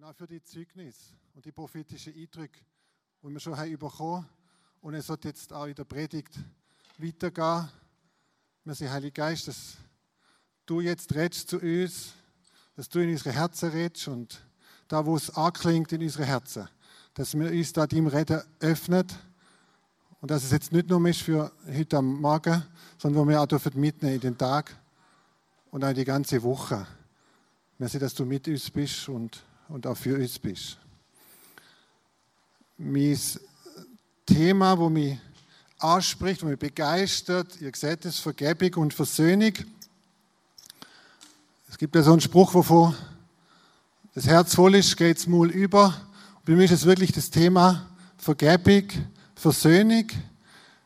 und auch für die Zeugnis und die prophetischen Eindrücke, die wir schon haben bekommen Und es wird jetzt auch in der Predigt weitergehen. Wir sind Heilige Geist, dass du jetzt redest zu uns, dass du in unsere Herzen redest und da, wo es anklingt in unsere Herzen, dass wir uns da deinem Reden öffnen und dass es jetzt nicht nur ist für heute am Morgen, sondern wo wir auch dürfen mitnehmen in den Tag und auch die ganze Woche. Merci, dass du mit uns bist und, und auch für uns bist. Mein Thema, wo mich anspricht, wo mich begeistert, ihr seht es, Vergebung und Versöhnung. Es gibt ja so einen Spruch, wovon das Herz voll ist, geht es Maul über. Und für mich ist es wirklich das Thema Vergebung, Versöhnung,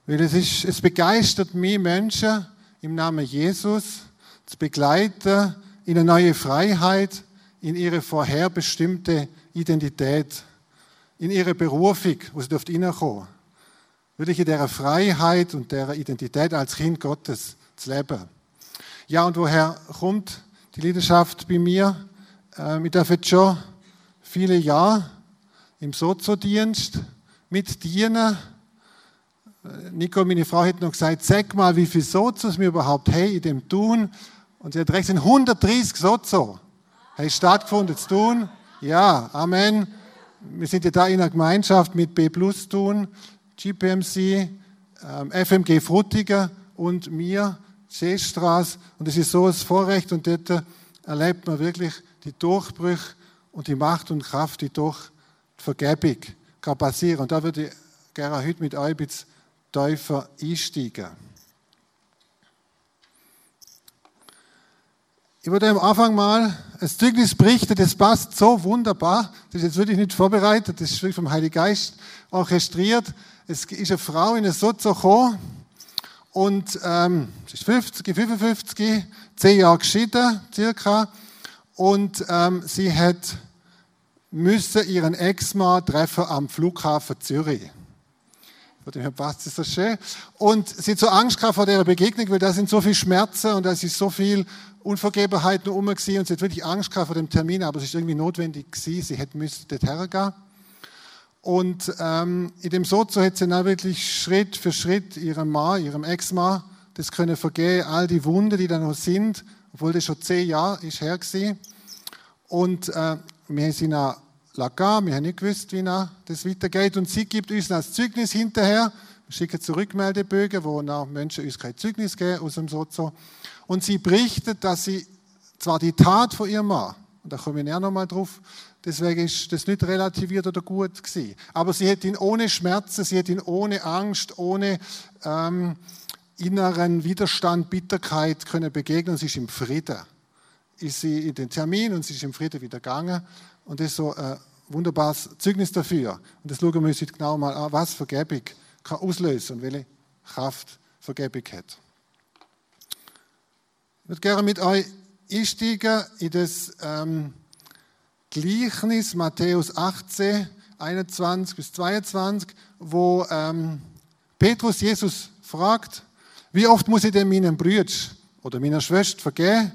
weil es, ist, es begeistert mich, Menschen im Namen Jesus zu begleiten in eine neue Freiheit, in ihre vorherbestimmte Identität, in ihre Berufung, wo sie dürft hineinkommen. Wirklich in dieser Freiheit und der Identität als Kind Gottes zu leben. Ja, und woher kommt die Leidenschaft bei mir? Ähm, ich darf jetzt schon viele Jahre im Sozodienst mit dienen. Äh, Nico, meine Frau, hat noch gesagt, sag mal, wie viele Sozos wir überhaupt haben in dem Tun. Und sie hat recht, sind 130 Sozo. Haben stattgefunden zu tun. Ja, Amen. Wir sind ja da in einer Gemeinschaft mit B Plus tun, GPMC, ähm, FMG Frutiger und mir, Seestraße. Und es ist so ein Vorrecht und dort erlebt man wirklich die Durchbrüche und die Macht und Kraft, die durch die Vergebung kann passieren. Und da würde ich gerne heute mit euch ein bisschen tiefer einsteigen. Ich würde am Anfang mal ein Zeugnis berichten, das passt so wunderbar. Das ist jetzt wirklich nicht vorbereitet, das ist wirklich vom Heiligen Geist orchestriert. Es ist eine Frau in eine Sozo gekommen und ähm, sie ist 50, 55, zehn Jahre geschieden, circa. Und ähm, sie hat müssen ihren Ex-Mann treffen am Flughafen Zürich. Von dem passt es so schön. Und sie hat so Angst gehabt vor der Begegnung, weil da sind so viele Schmerzen und da ist so viel Unvergebenheit nur umgesehen und sie hat wirklich Angst gehabt vor dem Termin, aber es ist irgendwie notwendig gewesen, sie hätte müssen dort hergehen. Und ähm, in dem Sozo hat sie dann wirklich Schritt für Schritt ihrem Mann, ihrem Ex-Mann, das können vergehen, all die Wunden, die da noch sind, obwohl das schon zehn Jahre ist her gewesen. Und äh, wir sind dann lagen, wir haben nicht gewusst, wie das weitergeht. Und sie gibt uns das Zeugnis hinterher. Wir schicken Zurückmeldebögen, wo nach Menschen uns kein Zeugnis geben aus dem Sozo. Und sie berichtet, dass sie zwar die Tat von ihrem Mann, und da komme ich näher nochmal drauf, deswegen ist das nicht relativiert oder gut gewesen. Aber sie hat ihn ohne Schmerzen, sie hat ihn ohne Angst, ohne ähm, inneren Widerstand, Bitterkeit können begegnen. Sie ist im Frieden. Ist sie in den Termin und sie ist im Frieden wieder gegangen. Und das ist so ein wunderbares Zeugnis dafür. Und das schauen wir uns heute genau mal an, was Vergebung kann auslösen und welche Kraft Vergebung hat. Ich würde gerne mit euch einsteigen in das ähm, Gleichnis Matthäus 18, 21 bis 22, wo ähm, Petrus Jesus fragt, wie oft muss ich denn meinen Brüdern oder meiner Schwester vergeben?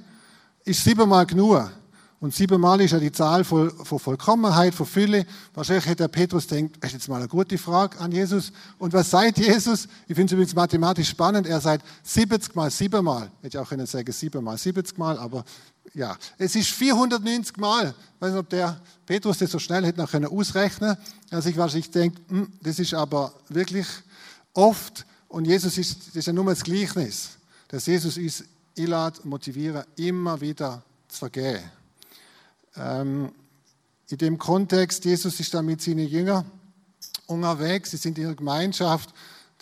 Ist siebenmal genug? Und siebenmal ist ja die Zahl von, von Vollkommenheit, von Fülle. Wahrscheinlich hätte der Petrus denkt, das ist jetzt mal eine gute Frage an Jesus. Und was sagt Jesus? Ich finde es übrigens mathematisch spannend. Er sagt 70 mal siebenmal. Hätte ich auch können sagen 7 mal 70 mal, aber ja. Es ist 490 mal. Ich weiß nicht, ob der Petrus das so schnell hätte noch können ausrechnen. Er sich wahrscheinlich denkt, hm, das ist aber wirklich oft. Und Jesus ist, das ist ja nur das Gleichnis, dass Jesus uns einlädt, motivieren, immer wieder zu vergehen. Ähm, in dem Kontext, Jesus ist da mit seinen Jüngern unterwegs, sie sind in der Gemeinschaft.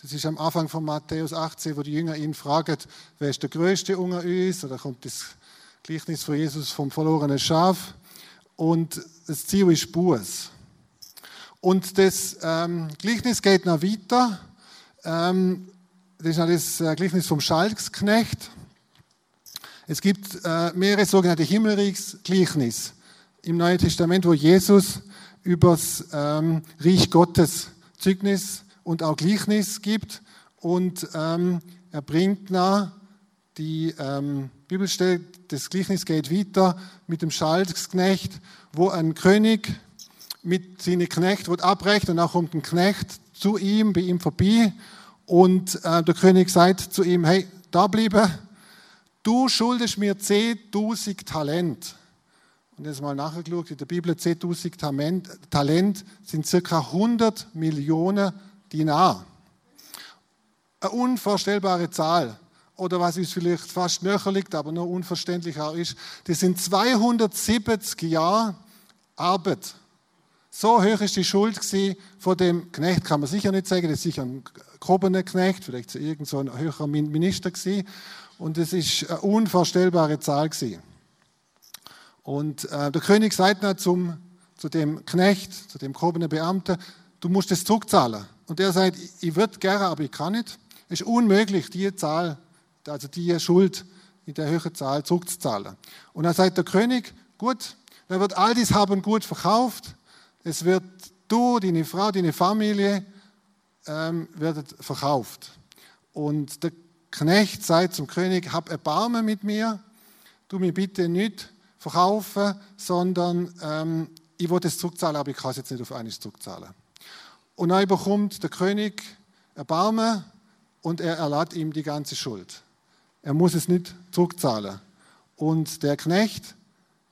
Das ist am Anfang von Matthäus 18, wo die Jünger ihn fragen, wer ist der Größte unter uns? Oder kommt das Gleichnis von Jesus vom verlorenen Schaf. Und das Ziel ist Buß. Und das ähm, Gleichnis geht noch weiter. Ähm, das ist noch das äh, Gleichnis vom Schalksknecht. Es gibt äh, mehrere sogenannte Himmelreichsgleichnis im Neuen Testament, wo Jesus übers ähm, Reich Gottes Zeugnis und auch Gleichnis gibt. Und ähm, er bringt nach die ähm, Bibelstelle, das Gleichnis geht weiter mit dem Schalksknecht, wo ein König mit seinen Knecht wird abbrecht und auch kommt ein Knecht zu ihm, bei ihm vorbei und äh, der König sagt zu ihm, hey, da bleibe, du schuldest mir 10.000 Talent. Und jetzt mal nachgeschaut, in der Bibel 10.000 Talent sind circa 100 Millionen Dinar. Eine unvorstellbare Zahl. Oder was uns vielleicht fast näher liegt, aber noch unverständlicher ist, das sind 270 Jahre Arbeit. So hoch ist die Schuld von dem Knecht, kann man sicher nicht sagen, das ist sicher ein grobener Knecht, vielleicht irgend so ein höherer Minister gewesen. Und es ist eine unvorstellbare Zahl gewesen. Und äh, der König sagt dann zum, zu dem Knecht, zu dem gehobenen Beamten, du musst es zurückzahlen. Und er sagt, ich würde gerne, aber ich kann nicht. Es ist unmöglich, die Zahl, also die Schuld in der höheren Zahl zurückzuzahlen. Und dann sagt der König, gut, dann wird all dies haben gut verkauft. Es wird du, deine Frau, deine Familie ähm, werdet verkauft. Und der Knecht sagt zum König, hab Erbarmen mit mir, tu mir bitte nicht verkaufen, sondern ähm, ich will es zurückzahlen, aber ich kann es jetzt nicht auf einmal zurückzahlen. Und dann bekommt der König Erbarmen und er erlaubt ihm die ganze Schuld. Er muss es nicht zurückzahlen. Und der Knecht,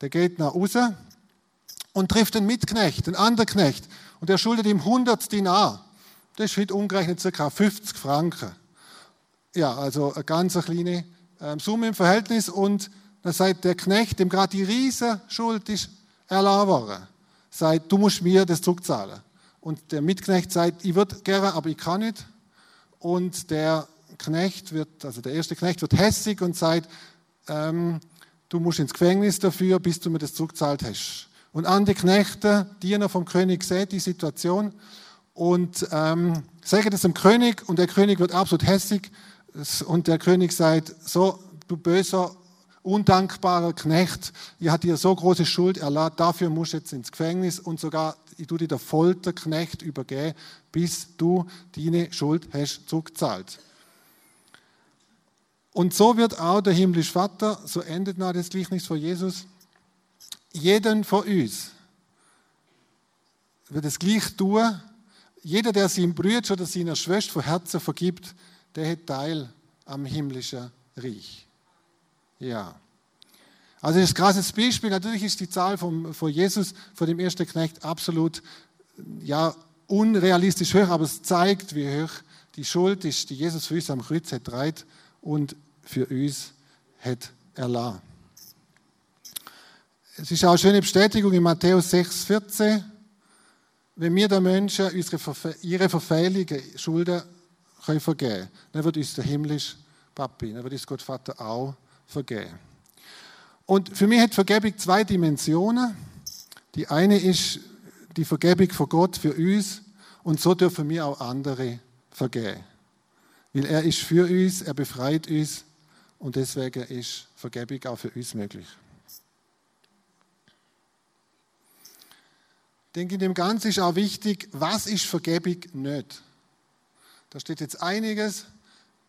der geht nach Hause und trifft einen Mitknecht, einen anderen Knecht. Und er schuldet ihm 100 Dinar. Das ist heute umgerechnet ca. 50 Franken. Ja, also eine ganz kleine ähm, Summe im Verhältnis. Und dann sagt der Knecht, dem gerade die riesen Schuld ist erlassen worden, sagt, du musst mir das zurückzahlen. Und der Mitknecht sagt, ich würde gerne, aber ich kann nicht. Und der Knecht wird, also der erste Knecht wird hässig und sagt, ähm, du musst ins Gefängnis dafür, bis du mir das zurückzahlt hast. Und an die Knechte, Diener vom König, sehen die Situation und ähm, sagen das dem König und der König wird absolut hässig und der König sagt, so, du böser undankbarer Knecht, ihr hat dir so große Schuld erlaubt, dafür musst du jetzt ins Gefängnis und sogar ich tue dir der Folterknecht übergeben, bis du deine Schuld hast zurückgezahlt. Und so wird auch der himmlische Vater, so endet nach das Gleichnis von Jesus, jeden von uns wird es gleich tun. Jeder, der seinem Bruder oder seiner Schwester von Herzen vergibt, der hat Teil am himmlischen Reich. Ja. Also das ist ein krasses Beispiel. Natürlich ist die Zahl vom, von Jesus, von dem ersten Knecht, absolut ja, unrealistisch hoch, aber es zeigt, wie hoch die Schuld ist, die Jesus für uns am Kreuz hat dreit und für uns hat erlassen. Es ist auch eine schöne Bestätigung in Matthäus 6, 14. Wenn wir den Menschen unsere, ihre Verfehlungen, Schulden können vergeben, dann wird uns der himmlische Papi, dann wird uns Gott Vater auch vergeben. Und für mich hat Vergebung zwei Dimensionen. Die eine ist die Vergebung von Gott für uns und so dürfen wir auch andere vergeben. Weil er ist für uns, er befreit uns und deswegen ist Vergebung auch für uns möglich. Ich denke, in dem Ganzen ist auch wichtig, was ist Vergebung nicht. Da steht jetzt einiges,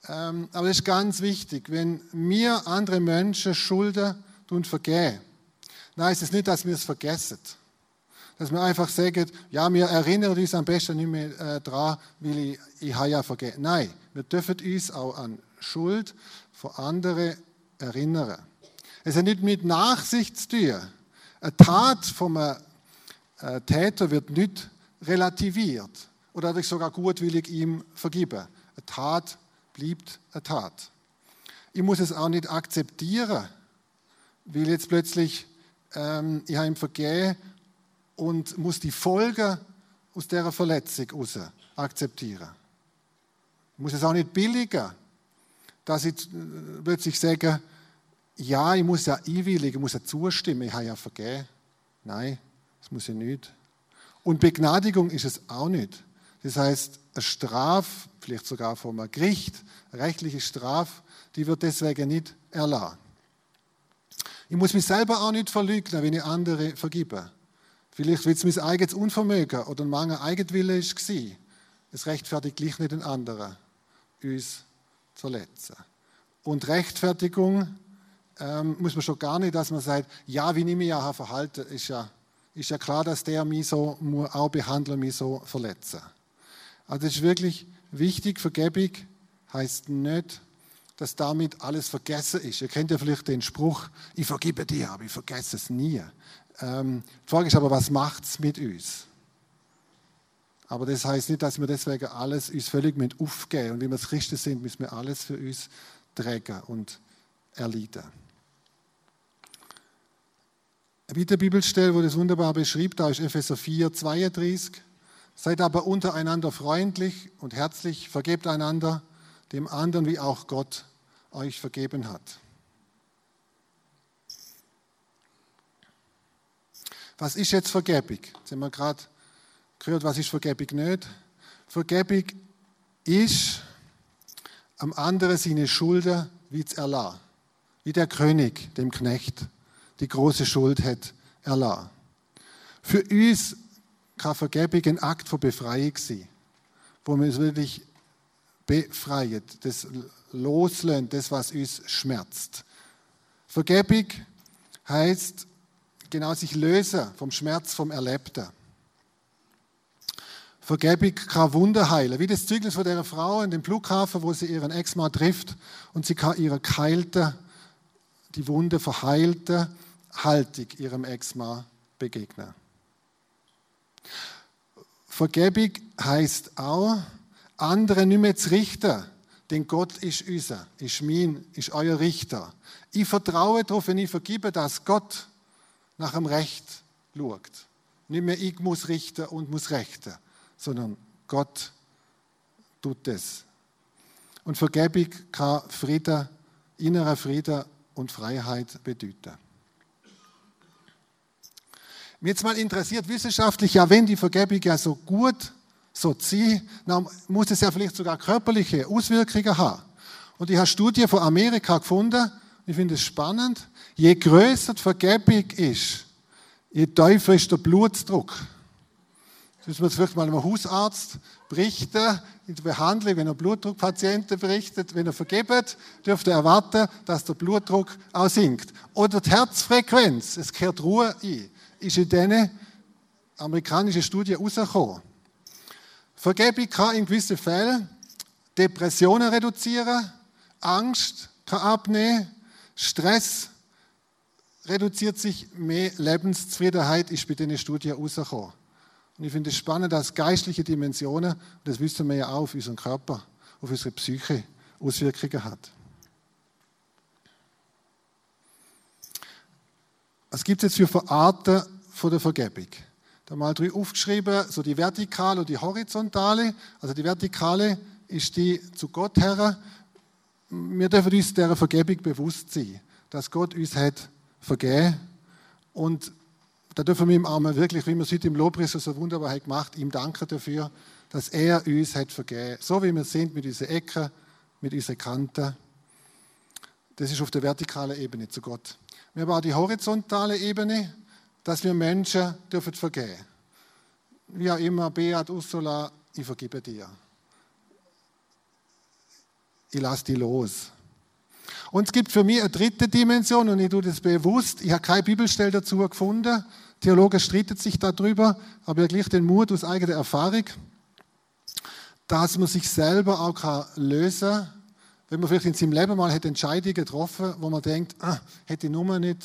aber das ist ganz wichtig. Wenn mir andere Menschen Schulden und vergeben, dann heißt es nicht, dass wir es vergessen. Dass wir einfach sagen, ja, wir erinnern uns am besten nicht mehr äh, daran, weil ich, ich habe ja vergeben. Nein, wir dürfen uns auch an Schuld von anderen erinnern. Es hat nicht mit Nachsicht zu tun. Eine Tat vom äh, Täter wird nicht relativiert oder sogar gutwillig ihm vergeben. Eine Tat bleibt eine Tat. Ich muss es auch nicht akzeptieren, weil jetzt plötzlich ähm, ich habe ihm vergeben und muss die Folgen aus dieser Verletzung raus akzeptieren. Ich muss es auch nicht billigen, dass ich äh, plötzlich sage, ja, ich muss ja einwilligen, ich muss ja zustimmen, ich habe ja vergeben. Nein, das muss ich nicht. Und Begnadigung ist es auch nicht. Das heißt, eine Straf, vielleicht sogar vom Gericht, rechtliche Straf, die wird deswegen nicht erlassen. Ich muss mich selber auch nicht verleugnen, wenn ich andere vergebe. Vielleicht, weil es mein eigenes Unvermögen oder ein Mangel Eigenwille war. Es rechtfertigt gleich nicht den anderen, uns zu verletzen. Und Rechtfertigung ähm, muss man schon gar nicht, dass man sagt, ja, wie ich ja Verhalten, ist ja, ist ja klar, dass der mich so auch behandelt, mich so verletzen. Also es ist wirklich wichtig, Vergebung heißt nicht, dass damit alles vergessen ist. Ihr kennt ja vielleicht den Spruch, ich vergebe dir, aber ich vergesse es nie. Ähm, die Frage ist aber, was macht es mit uns? Aber das heißt nicht, dass wir deswegen alles uns völlig mit aufgeben. Und wie wir Christen sind, müssen wir alles für uns tragen und erleiden. Eine weitere Bibelstelle, wo das wunderbar beschreibt, da ist Epheser 4, 32. Seid aber untereinander freundlich und herzlich, vergebt einander, dem anderen wie auch Gott euch vergeben hat. Was ist jetzt Vergebung? Jetzt haben wir gerade gehört, was ist Vergebung nicht? Vergebung ist am anderen seine Schulden wie zu erlassen. Wie der König dem Knecht die große Schuld hat erlassen. Für uns kann Vergebung ein Akt von Befreiung sein, wo wir uns wirklich befreien, das loslösen, das, was uns schmerzt. Vergebung heißt genau sich lösen vom Schmerz, vom Erlebten. Vergebung kann Wunder heilen. Wie das Zeugnis von der Frau in dem Flughafen, wo sie ihren Ex-Mann trifft und sie kann ihre geheilte, die Wunde verheilte Haltung ihrem Ex-Mann begegnen. Vergebung heißt auch, andere nicht mehr zu richten, denn Gott ist unser, ist mein, ist euer Richter. Ich vertraue darauf, wenn ich vergebe, dass Gott nach dem Recht schaut. Nicht mehr ich muss richten und muss rechten, sondern Gott tut es. Und Vergebung kann Frieden, innerer Frieden und Freiheit bedeuten. Mir jetzt mal interessiert wissenschaftlich, ja, wenn die Vergebung ja so gut so zieht, dann muss es ja vielleicht sogar körperliche Auswirkungen haben. Und ich habe Studien von Amerika gefunden, ich finde es spannend, je größer die Vergebung ist, je tiefer ist der Blutdruck. Das müssen wir vielleicht mal einem Hausarzt berichten, in der Behandlung, wenn er Blutdruckpatienten berichtet, wenn er vergibt, dürfte er erwarten, dass der Blutdruck auch sinkt. Oder die Herzfrequenz, es kehrt Ruhe ein ist in diesen amerikanischen Studien herausgekommen. Vergebung kann in gewissen Fällen Depressionen reduzieren, Angst kann abnehmen, Stress reduziert sich, mehr Lebenszufriedenheit ist bei diesen Studien herausgekommen. Und ich finde es spannend, dass geistliche Dimensionen, das wissen wir ja auch, auf unseren Körper, auf unsere Psyche Auswirkungen hat. Was gibt es jetzt für Arten von der Vergebung? Da mal drei aufgeschrieben, so die vertikale und die horizontale. Also die vertikale ist die zu Gott her. Wir dürfen uns dieser Vergebung bewusst sein, dass Gott uns hat vergeben. Und da dürfen wir ihm auch wirklich, wie wir es heute im Lobpreis so wunderbar hat gemacht, ihm danken dafür, dass er uns hat vergeben. So wie wir sind mit unseren Ecken, mit unseren Kanten. Das ist auf der vertikalen Ebene zu Gott. Wir haben auch die horizontale Ebene, dass wir Menschen dürfen vergeben. Wie auch immer, Beat, Ursula, ich vergebe dir. Ich lasse die los. Und es gibt für mich eine dritte Dimension und ich tue das bewusst. Ich habe keine Bibelstelle dazu gefunden. Theologen streiten sich darüber, aber ich gleich den Mut aus eigener Erfahrung, dass man sich selber auch kann lösen kann, wenn man vielleicht in seinem Leben mal Entscheidungen getroffen wo man denkt, ah, hätte ich nur nicht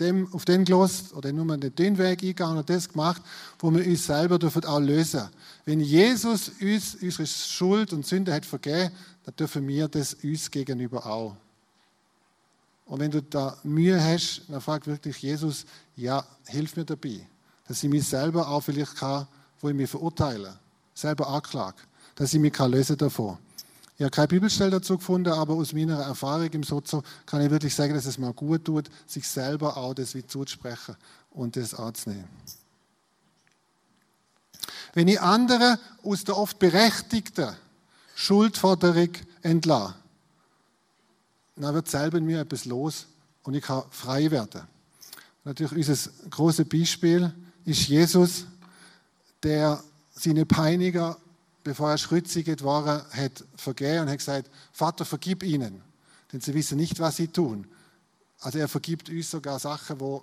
dem, auf den gelost oder nur nicht den Weg eingegangen und das gemacht, wo wir uns selber dürfen auch lösen. Wenn Jesus uns unsere Schuld und Sünde hat vergeben, dann dürfen wir das uns gegenüber auch. Und wenn du da Mühe hast, dann frag wirklich Jesus, ja, hilf mir dabei, dass ich mich selber auch vielleicht kann, wo ich mich verurteile, selber anklage, dass ich mich kann lösen davon. Ich habe keine Bibelstelle dazu gefunden, aber aus meiner Erfahrung im Sozo kann ich wirklich sagen, dass es mal gut tut, sich selber auch das wie zuzusprechen und das anzunehmen. Wenn ich andere aus der oft berechtigten Schuldforderung entlasse, dann wird selber in mir etwas los und ich kann frei werden. Natürlich unser großes Beispiel ist Jesus, der seine Peiniger bevor er schritzigt war, hat vergeben und hat gesagt, Vater, vergib ihnen, denn sie wissen nicht, was sie tun. Also er vergibt uns sogar Sachen, wo,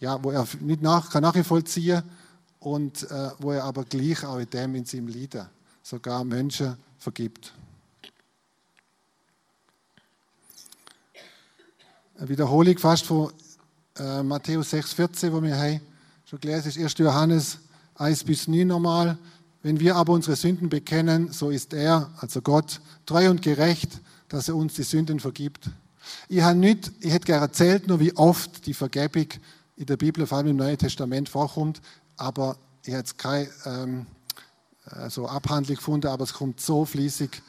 ja, wo er nicht nach, kann nachvollziehen und äh, wo er aber gleich auch in dem in seinem Leiden sogar Menschen vergibt. Eine Wiederholung fast von äh, Matthäus 6,14, wo wir haben schon gelesen ist 1. Johannes 1 bis 9 nochmal. Wenn wir aber unsere Sünden bekennen, so ist er, also Gott, treu und gerecht, dass er uns die Sünden vergibt. Ich, hätte gerne erzählt, nur wie oft die Vergebung in der Bibel, vor allem im Neuen Testament, vorkommt, aber ich habe jetzt keine ähm, äh, so Abhandlung gefunden, aber es kommt so fließig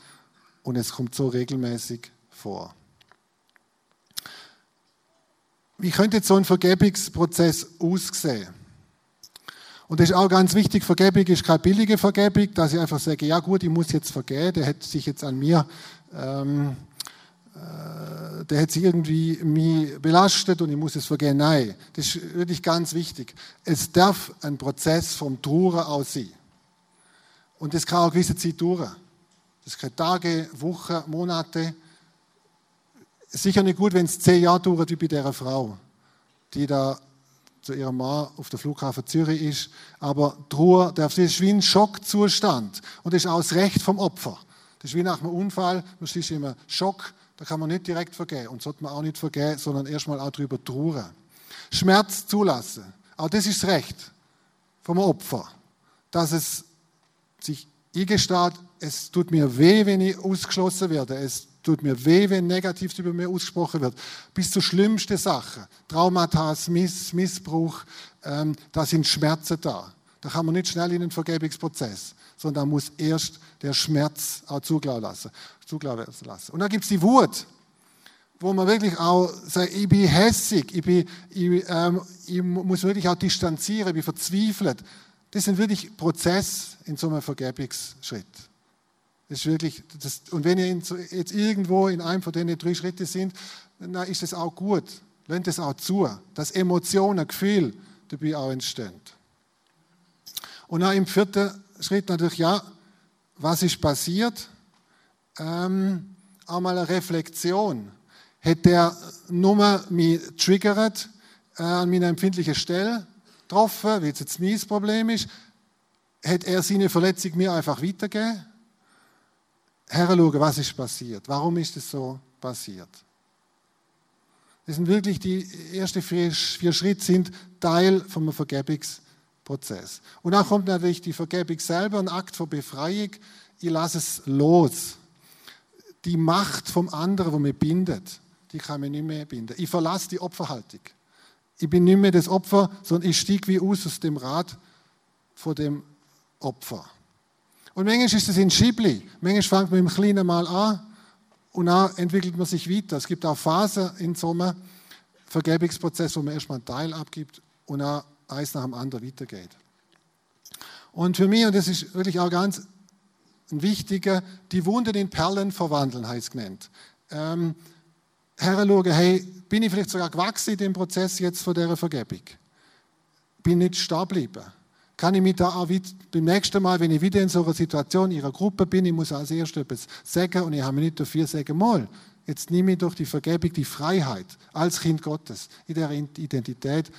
und es kommt so regelmäßig vor. Wie könnte so ein Vergebungsprozess aussehen? Und das ist auch ganz wichtig, Vergebung ist keine billige Vergebung, dass ich einfach sage, ja gut, ich muss jetzt vergeben, der hat sich jetzt an mir, ähm, äh, der hat sich irgendwie mich belastet und ich muss es vergeben. Nein, das ist wirklich ganz wichtig. Es darf ein Prozess vom Trauern aus sein. Und das kann auch eine gewisse Zeit dauern. Das kann Tage, Wochen, Monate. Sicher nicht gut, wenn es zehn Jahre dauert, wie bei dieser Frau, die da zu ihrem Mann auf der Flughafen Zürich ist. Aber Trauer, das ist wie ein Schockzustand. Und das ist auch das Recht vom Opfer. Das ist wie nach einem Unfall, man ist immer Schock, da kann man nicht direkt vergehen und sollte man auch nicht vergehen, sondern erstmal auch darüber trauern. Schmerz zulassen. Auch das ist das Recht vom Opfer, dass es sich eingesteht, es tut mir weh, wenn ich ausgeschlossen werde. Es tut mir weh, wenn negativ über mir ausgesprochen wird. Bis zu schlimmsten Sachen. Traumata, Miss, Missbrauch, ähm, da sind Schmerzen da. Da kann man nicht schnell in den Vergebungsprozess, sondern da muss erst der Schmerz auch zugelassen lassen. Zugelassen lassen. Und dann gibt es die Wut, wo man wirklich auch sagt, ich bin hässig, ich, bin, ich, ähm, ich muss wirklich auch distanzieren, ich bin verzweifelt. Das sind wirklich Prozess in so einem Vergebungsschritt. Das ist wirklich, das, und wenn ihr jetzt irgendwo in einem von den drei Schritten sind, dann ist es auch gut. Lernt es auch zu, dass Emotionen, Gefühl dabei auch entstehen. Und dann im vierten Schritt natürlich, ja, was ist passiert? Ähm, auch mal eine Reflexion. Hat der Nummer mich triggert äh, an meiner empfindlichen Stelle getroffen, wie es jetzt mein Problem ist? Hat er seine Verletzung mir einfach weitergegeben? Heranschauen, was ist passiert. Warum ist es so passiert? Das sind wirklich die ersten vier, vier Schritte sind Teil vom Vergebungsprozess. Und dann kommt natürlich die Vergebung selber, ein Akt von Befreiung. Ich lasse es los. Die Macht vom anderen, wo mich bindet, die kann mich nicht mehr binden. Ich verlasse die Opferhaltung. Ich bin nicht mehr das Opfer, sondern ich stieg wie aus aus dem Rad vor dem Opfer. Und manchmal ist es ein Schibli. Manchmal fängt man im Kleinen mal an und dann entwickelt man sich weiter. Es gibt auch Phasen in so einem Vergebungsprozess, wo man erstmal einen Teil abgibt und dann eins nach dem anderen weitergeht. Und für mich, und das ist wirklich auch ganz ein wichtiger, die Wunden in Perlen verwandeln, heißt es genannt. Ähm, Herren hey, bin ich vielleicht sogar gewachsen in dem Prozess jetzt von dieser Vergebung? Bin nicht stehen geblieben? Kann ich mich da auch beim nächsten Mal, wenn ich wieder in so einer Situation in ihrer Gruppe bin, ich muss als erstes etwas sagen und ich habe mir nicht dafür sagen, mal, jetzt nehme ich durch die Vergebung die Freiheit als Kind Gottes in der Identität.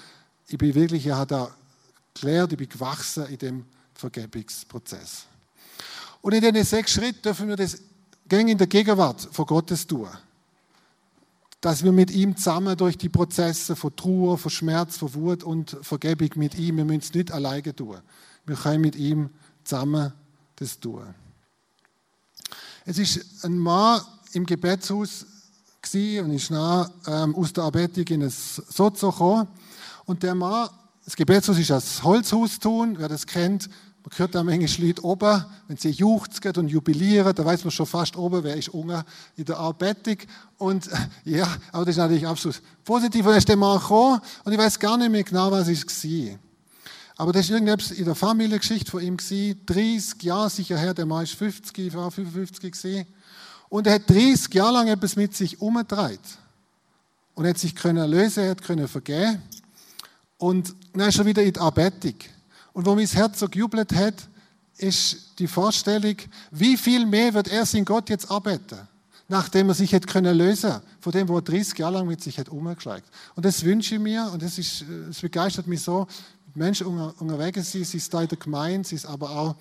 Ich bin wirklich, ich habe da geklärt, ich bin gewachsen in dem Vergebungsprozess. Und in diesen sechs Schritten dürfen wir das gängig in der Gegenwart von Gottes tun dass wir mit ihm zusammen durch die Prozesse von Trauer, von Schmerz, von Wut und Vergebung mit ihm, wir müssen es nicht alleine tun. Wir können mit ihm zusammen das tun. Es ist ein Mann im Gebetshaus und ist nah ähm, aus der Arbeitung in ein Sozo gekommen. Und der Mann, das Gebetshaus ist als Holzhaus tun, wer das kennt, man hört da manchmal Leute oben, wenn sie juchzen und jubilieren, da weiß man schon fast oben, wer ist unten in der Arbeitung. Und ja, aber das ist natürlich absolut positiv. Und dann ist der Mann gekommen und ich weiß gar nicht mehr genau, was es war. Aber das ist irgendetwas in der Familiengeschichte von ihm gewesen. 30 Jahre sicher her, der Mann ist 50, ich war 55 gewesen. Und er hat 30 Jahre lang etwas mit sich umgedreht. Und er hat sich können lösen, er hat können vergeben. Und dann ist er wieder in die Arbeitung. Und wo mein Herz so gejubelt hat, ist die Vorstellung, wie viel mehr wird er sein Gott jetzt arbeiten? nachdem er sich hätte können lösen von dem, wo er 30 Jahre lang mit sich hat umgeschlagen. Und das wünsche ich mir und das, das begeistert mich so, mit Menschen unterwegs sind, sie ist da in der Gemeinde, sie ist aber auch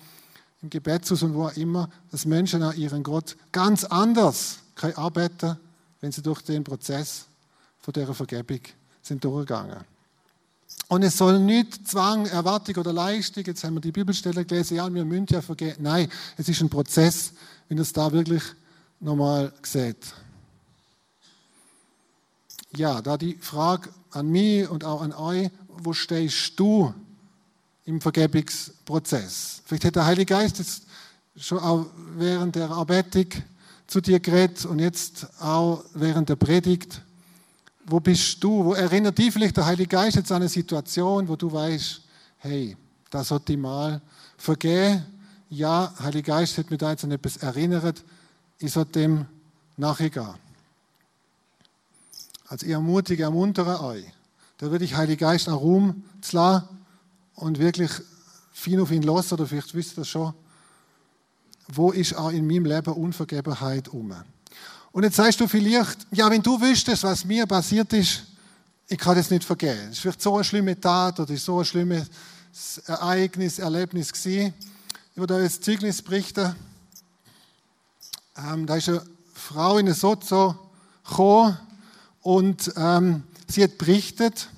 im Gebetshaus und wo auch immer, dass Menschen an ihren Gott ganz anders können arbeiten, wenn sie durch den Prozess von dieser Vergebung sind durchgegangen. Und es soll nicht Zwang, Erwartung oder Leistung, jetzt haben wir die Bibelstelle gelesen, ja, wir müssen ja vergeben. Nein, es ist ein Prozess, wenn ihr es da wirklich nochmal seht. Ja, da die Frage an mich und auch an euch, wo stehst du im Vergebungsprozess? Vielleicht hat der Heilige Geist jetzt schon auch während der Arbeitung zu dir geredet und jetzt auch während der Predigt. Wo bist du? Wo erinnert dich vielleicht der Heilige Geist jetzt an eine Situation, wo du weißt, hey, das sollte ich mal vergehen. Ja, Heilige Geist hat mich da jetzt an etwas erinnert. Ich sollte dem nachgehen. Also ich ermutige, ermuntere euch. Da würde ich Heilige Geist auch Ruhm zu und wirklich viel auf ihn los, oder vielleicht wisst ihr das schon, wo ist auch in meinem Leben Unvergebenheit um. Und jetzt sagst du vielleicht, ja, wenn du wüsstest, was mir passiert ist, ich kann das nicht vergehen. Es ist vielleicht so eine schlimme Tat oder so ein schlimmes Ereignis, Erlebnis gewesen. Ich würde jetzt Zeugnis berichten. Ähm, da ist eine Frau in Sozo gekommen und ähm, sie hat berichtet,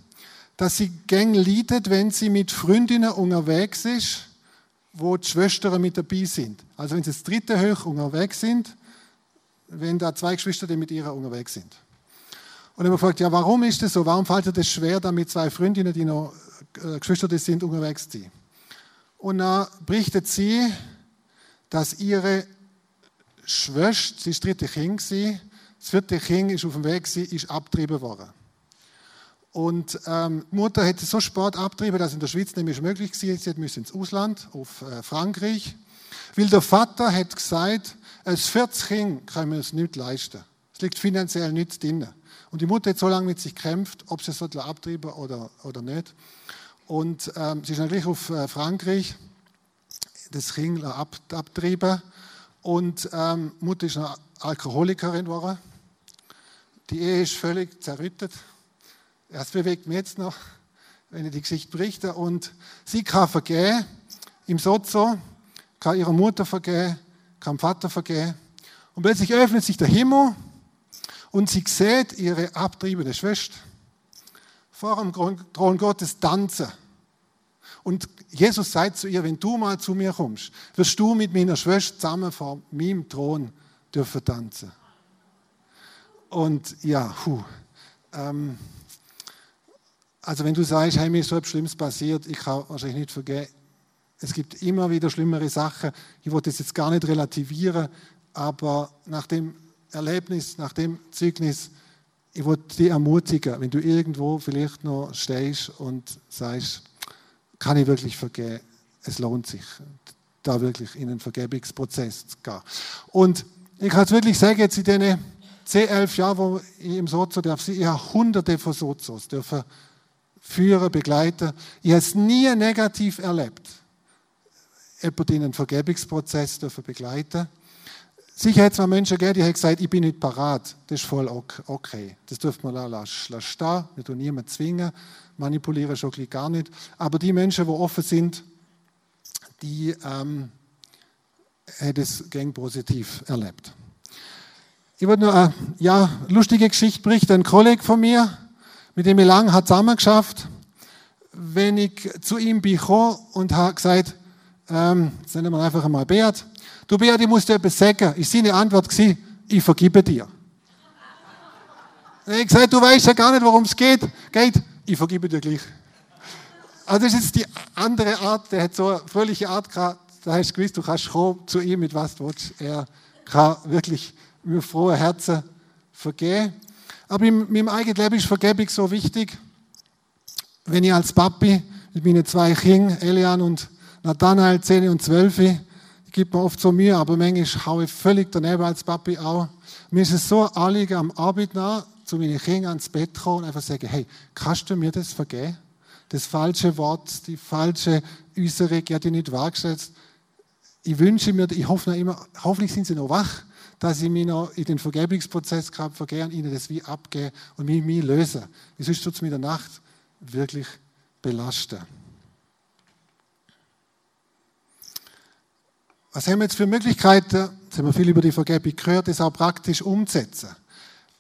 dass sie gäng leidet, wenn sie mit Freundinnen unterwegs ist, wo die Schwestern mit dabei sind. Also wenn sie das dritte Hoch unterwegs sind, wenn da zwei Geschwister mit ihrer unterwegs sind. Und haben wir gefragt, ja, warum ist das so? Warum fällt es schwer, da mit zwei Freundinnen, die noch äh, Geschwister sind, unterwegs sein? Und dann berichtet sie, dass ihre Schwester, sie ist das dritte Kind, das vierte Kind ist auf dem Weg, ist abgetrieben worden. Und ähm, die Mutter hätte so spät abgetrieben, dass in der Schweiz nämlich möglich war. Sie musste ins Ausland, auf äh, Frankreich. Weil der Vater hat gesagt, ein 40 Kind können wir es nicht leisten. Es liegt finanziell nichts drin. Und die Mutter hat so lange mit sich gekämpft, ob sie es abtreiben oder, oder nicht. Und ähm, sie ist dann gleich auf äh, Frankreich, das Kind ab, abtrieben. Und ähm, Mutter ist eine Alkoholikerin geworden. Die Ehe ist völlig zerrüttet. Das bewegt mich jetzt noch, wenn ich die Geschichte berichte. Und sie kann vergehen im Sozo, kann ihrer Mutter vergehen, dem Vater vergehen. Und plötzlich öffnet sich der Himmel und sie sieht ihre abtriebene Schwester vor dem Thron Gottes tanzen. Und Jesus sagt zu ihr, wenn du mal zu mir kommst, wirst du mit meiner Schwester zusammen vor meinem Thron dürfen tanzen. Und ja, puh, ähm, also wenn du sagst, hey, mir ist so etwas Schlimmes passiert, ich kann wahrscheinlich nicht vergehen. Es gibt immer wieder schlimmere Sachen. Ich wollte das jetzt gar nicht relativieren, aber nach dem Erlebnis, nach dem Zeugnis, ich wollte dich ermutigen, wenn du irgendwo vielleicht noch stehst und sagst, kann ich wirklich vergehen? Es lohnt sich, da wirklich in einen Vergebungsprozess zu gehen. Und ich kann es wirklich sagen, jetzt in den 10, 11 Jahren, wo ich im Sozo darf, ich habe hunderte von Sozos dürfen führen, begleiten. Ich habe es nie negativ erlebt. Jemand in einen Vergebungsprozess dürfen begleiten. Sicher hat es Menschen gegeben, die haben gesagt, ich bin nicht parat. Das ist voll okay. Das dürfen wir lassen stehen. Wir tun niemanden zwingen. Manipulieren schon gar nicht. Aber die Menschen, die offen sind, die ähm, haben es gern positiv erlebt. Ich wollte nur eine ja, lustige Geschichte berichten. Ein Kollege von mir, mit dem ich lange hat zusammen geschafft, wenn ich zu ihm bin und habe gesagt, ähm, jetzt nennen wir einfach einmal Beat, du Beat, ich muss dir etwas sagen. Ist seine Antwort gewesen, ich vergebe dir. Ich gesagt, du weißt ja gar nicht, worum es geht. Geht, ich vergebe dir gleich. Also das ist jetzt die andere Art, der hat so eine fröhliche Art gehabt, da hast du gewusst, du kannst kommen zu ihm mit was du willst. Er kann wirklich mit frohem Herzen vergehen. Aber in meinem eigenen Leben ist Vergebung so wichtig. Wenn ich als Papi mit meinen zwei Kindern, Elian und Nathanael, 10 und 12, gibt mir oft so Mühe, aber manchmal haue ich völlig daneben als Papi auch. Mir ist es so anliegen am Abend nach, zu meinen Kindern ans Bett kommen und einfach sagen, hey, kannst du mir das vergeben? Das falsche Wort, die falsche Äußerung, die hat dich nicht wahrgesetzt. Ich wünsche mir, ich hoffe noch immer, hoffentlich sind sie noch wach, dass ich mich noch in den Vergebungsprozess gerade vergehe und ihnen das wie abgehe und mich, mich löse. Wie sonst tut es mir in der Nacht wirklich belasten. Was haben wir jetzt für Möglichkeiten? Jetzt haben wir viel über die Vergebung gehört, das auch praktisch umzusetzen.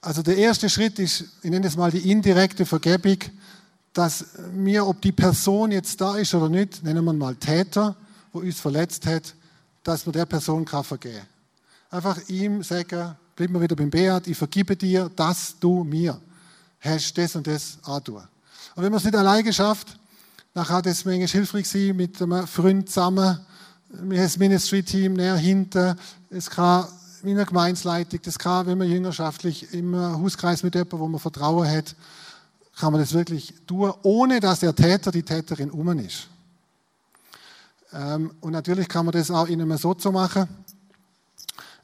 Also der erste Schritt ist, ich nenne es mal die indirekte Vergebung, dass mir, ob die Person jetzt da ist oder nicht, nennen wir mal Täter, wo uns verletzt hat, dass wir der Person kann vergeben. Einfach ihm sagen, bleib mal wieder beim Beat, ich vergibe dir, dass du mir hast das und das antun. Und wenn man es nicht alleine schafft, dann hat es manchmal hilfreich sein mit einem Freund zusammen, wir haben das Ministry-Team näher hinten, es kann in einer Gemeinsleitung, das kann, wenn man jüngerschaftlich im Hauskreis mit jemandem, wo man Vertrauen hat, kann man das wirklich tun, ohne dass der Täter, die Täterin um ist. Ähm, und natürlich kann man das auch in einem Sozo machen.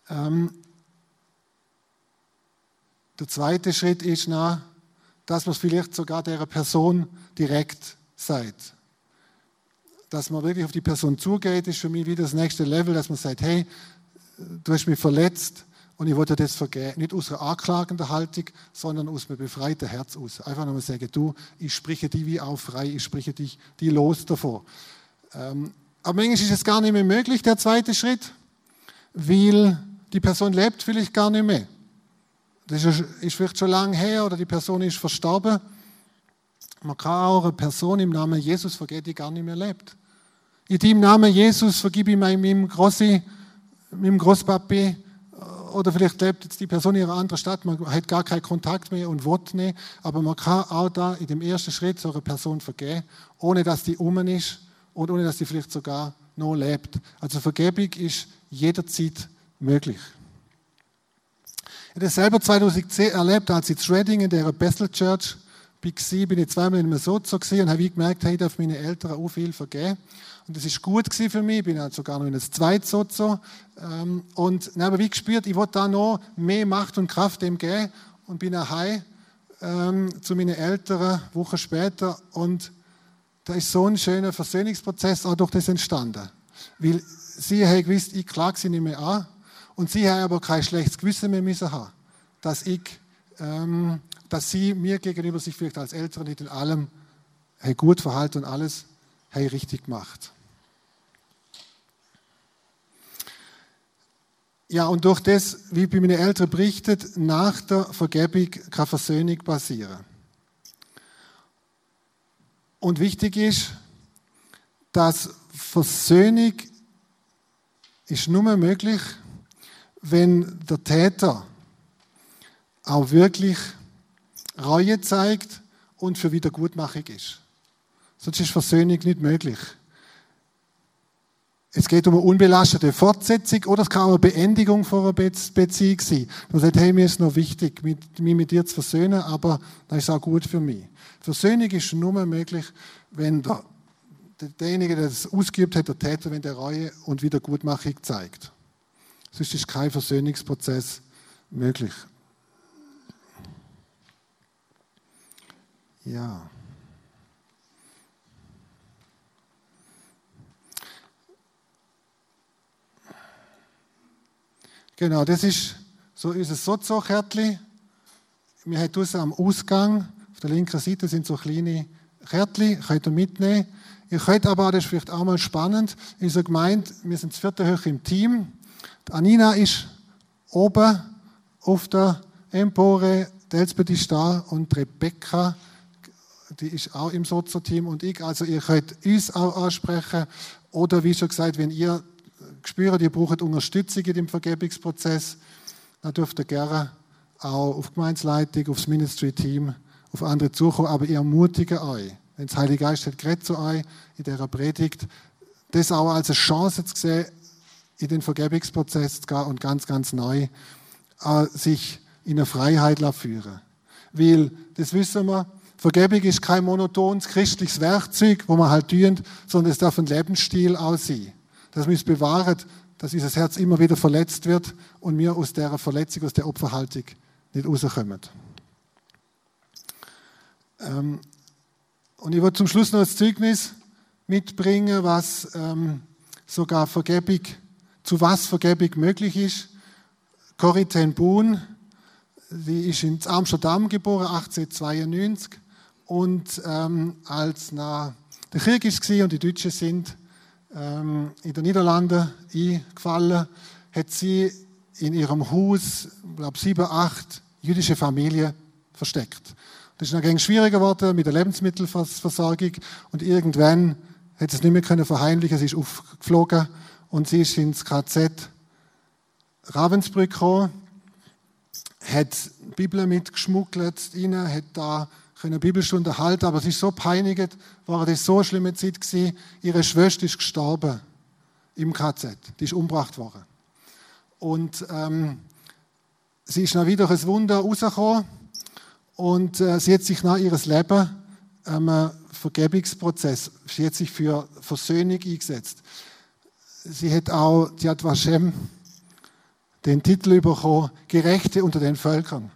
Ähm, der zweite Schritt ist nach, dass man es vielleicht sogar der Person direkt sagt dass man wirklich auf die Person zugeht, ist für mich wieder das nächste Level, dass man sagt, hey, du hast mich verletzt und ich wollte das vergeben. Nicht aus einer anklagenden Haltung, sondern aus einem befreiten Herz aus. Einfach nur sagen, du, ich spreche dich wie auch frei, ich spreche dich die los davor. Ähm, aber manchmal ist es gar nicht mehr möglich, der zweite Schritt, weil die Person lebt vielleicht gar nicht mehr. Das ist, ist vielleicht schon lange her oder die Person ist verstorben. Man kann auch eine Person im Namen Jesus vergeben, die gar nicht mehr lebt. In dem Namen Jesus vergib ich meinem Grossi, meinem Großpapi, oder vielleicht lebt jetzt die Person in einer anderen Stadt, man hat gar keinen Kontakt mehr und will nicht, aber man kann auch da in dem ersten Schritt so eine Person vergeben, ohne dass die um ist und ohne dass die vielleicht sogar noch lebt. Also Vergebung ist jederzeit möglich. Ich habe das selber 2010 erlebt, als ich in Reading in der Bethel Church war, bin ich zweimal in einem Sozo und habe gemerkt, hey, ich darf meine Eltern auch viel vergeben. Und das ist gut für mich. Ich bin halt sogar noch in einem zweiten Sozo. Ähm, und dann habe ich gespürt, ich wollte da noch mehr Macht und Kraft dem geben und bin nach Hause ähm, zu meinen Eltern, Wochen später. Und da ist so ein schöner Versöhnungsprozess auch durch das entstanden. Weil sie haben gewusst, ich klage sie nicht mehr an. Und sie haben aber kein schlechtes Gewissen mehr müssen haben, dass ich ähm, dass sie mir gegenüber sich vielleicht als Eltern nicht in allem hey, gut verhalten und alles hey, richtig gemacht. Ja, und durch das, wie bei meinen Eltern berichtet, nach der Vergebung kann Versöhnung passieren. Und wichtig ist, dass Versöhnung ist nur möglich, wenn der Täter auch wirklich Reue zeigt und für Wiedergutmachung ist. Sonst ist Versöhnung nicht möglich. Es geht um eine unbelastete Fortsetzung oder es kann auch eine Beendigung von einer Beziehung sein. Man sagt, hey, mir ist noch wichtig, mich mit dir zu versöhnen, aber das ist auch gut für mich. Versöhnung ist nur möglich, wenn der, derjenige, der das ausgeübt hat, der Täter, wenn der Reue und Wiedergutmachung zeigt. Sonst ist kein Versöhnungsprozess möglich. Ja. Genau, das ist so unser Sozo-Kärtchen. Wir haben draußen am Ausgang, auf der linken Seite sind so kleine Kärtchen, könnt ihr mitnehmen. Ihr könnt aber, das ist vielleicht auch mal spannend, in unserer Gemeinde, wir sind das vierte hoch im Team. Die Anina ist oben auf der Empore, die Elsbeth ist da und Rebecca die ist auch im Sozo-Team und ich. Also ihr könnt uns auch ansprechen oder wie schon gesagt, wenn ihr spürt, ihr braucht Unterstützung in dem Vergebungsprozess, dann dürft ihr gerne auch auf Gemeinsleitung, aufs Ministry-Team, auf andere zukommen, aber ich ermutige euch, wenn das Heilige Geist hat geredet zu euch in dieser Predigt, das auch als eine Chance zu sehen, in den Vergebungsprozess zu gehen und ganz, ganz neu äh, sich in eine Freiheit zu führen. Weil, das wissen wir, Vergebung ist kein monotones christliches Werkzeug, wo man halt tun, sondern es darf ein Lebensstil aussehen. Das muss bewahren, dass dieses Herz immer wieder verletzt wird und wir aus der Verletzung, aus der Opferhaltung nicht rauskommen. Ähm, und ich will zum Schluss noch ein Zeugnis mitbringen, was ähm, sogar Vergebung, zu was Vergebung möglich ist. Corrie ten Boon, die ist in Amsterdam geboren, 1892. Und ähm, als nach der Krieg war und die Deutschen sind ähm, in den Niederlanden eingefallen, hat sie in ihrem Haus, glaube sieben, acht jüdische Familien versteckt. Das ist dann schwieriger geworden mit der Lebensmittelversorgung und irgendwann hat es nicht mehr können verheimlichen, sie ist aufgeflogen und sie ist ins KZ Ravensbrück gekommen, hat die Bibel mitgeschmuggelt hat da eine Bibelstunde halten, aber sie ist so peinigt, war das so eine schlimme Zeit gewesen. Ihre Schwester ist gestorben im KZ, die ist umgebracht worden. Und ähm, sie ist dann wieder ein Wunder rausgekommen und äh, sie hat sich nach ihres Leben einem Vergebungsprozess, sie hat sich für Versöhnung eingesetzt. Sie hat auch die Yad Vashem den Titel bekommen, Gerechte unter den Völkern.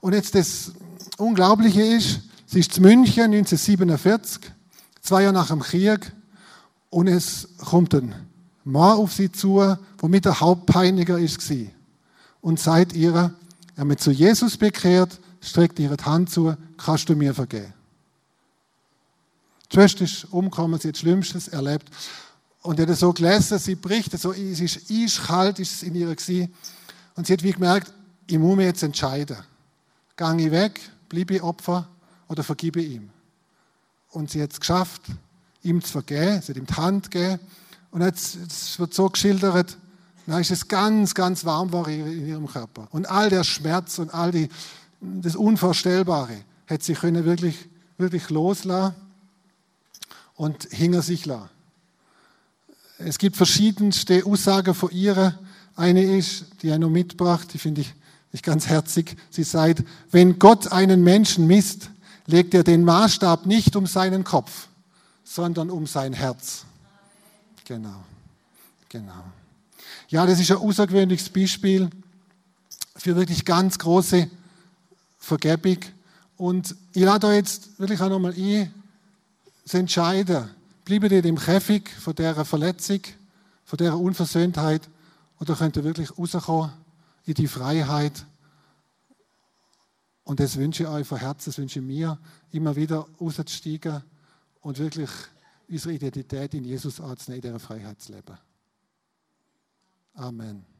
Und jetzt das Unglaubliche ist, sie ist zu München 1947, zwei Jahre nach dem Krieg, und es kommt ein Mann auf sie zu, womit der Hauptpeiniger ist. Und seit ihr, er mit zu Jesus bekehrt, streckt ihre Hand zu, kannst du mir vergeben. Die Schwester ist umgekommen, sie hat Schlimmstes erlebt. Und er hat so gelesen, sie bricht, so, es ist eiskalt, ist es in ihr gewesen. Und sie hat wie gemerkt, ich muss mich jetzt entscheiden. Gehe ich weg, ich Opfer oder vergebe ihm? Und sie hat es geschafft, ihm zu vergeben, sie hat ihm die Hand gegeben. Und jetzt, es wird so geschildert, dann ist es ganz, ganz warm war in ihrem Körper. Und all der Schmerz und all die, das Unvorstellbare hat sie können wirklich, wirklich loslassen und hinter sich lassen. Es gibt verschiedenste Aussagen von ihr. Eine ist, die er noch mitbracht, die finde ich, ich ganz herzig. Sie sagt, wenn Gott einen Menschen misst, legt er den Maßstab nicht um seinen Kopf, sondern um sein Herz. Genau, genau. Ja, das ist ein außergewöhnliches Beispiel für wirklich ganz große Vergebung. Und ich lade euch jetzt wirklich auch nochmal ein, zu entscheiden, bleibt ihr im Käfig von dieser Verletzung, von dieser Unversöhntheit, oder könnt ihr wirklich rauskommen in die Freiheit. Und das wünsche ich euch von Herzen, das wünsche ich mir, immer wieder rauszusteigen und wirklich unsere Identität in Jesus anzunehmen, in dieser Freiheit zu leben. Amen.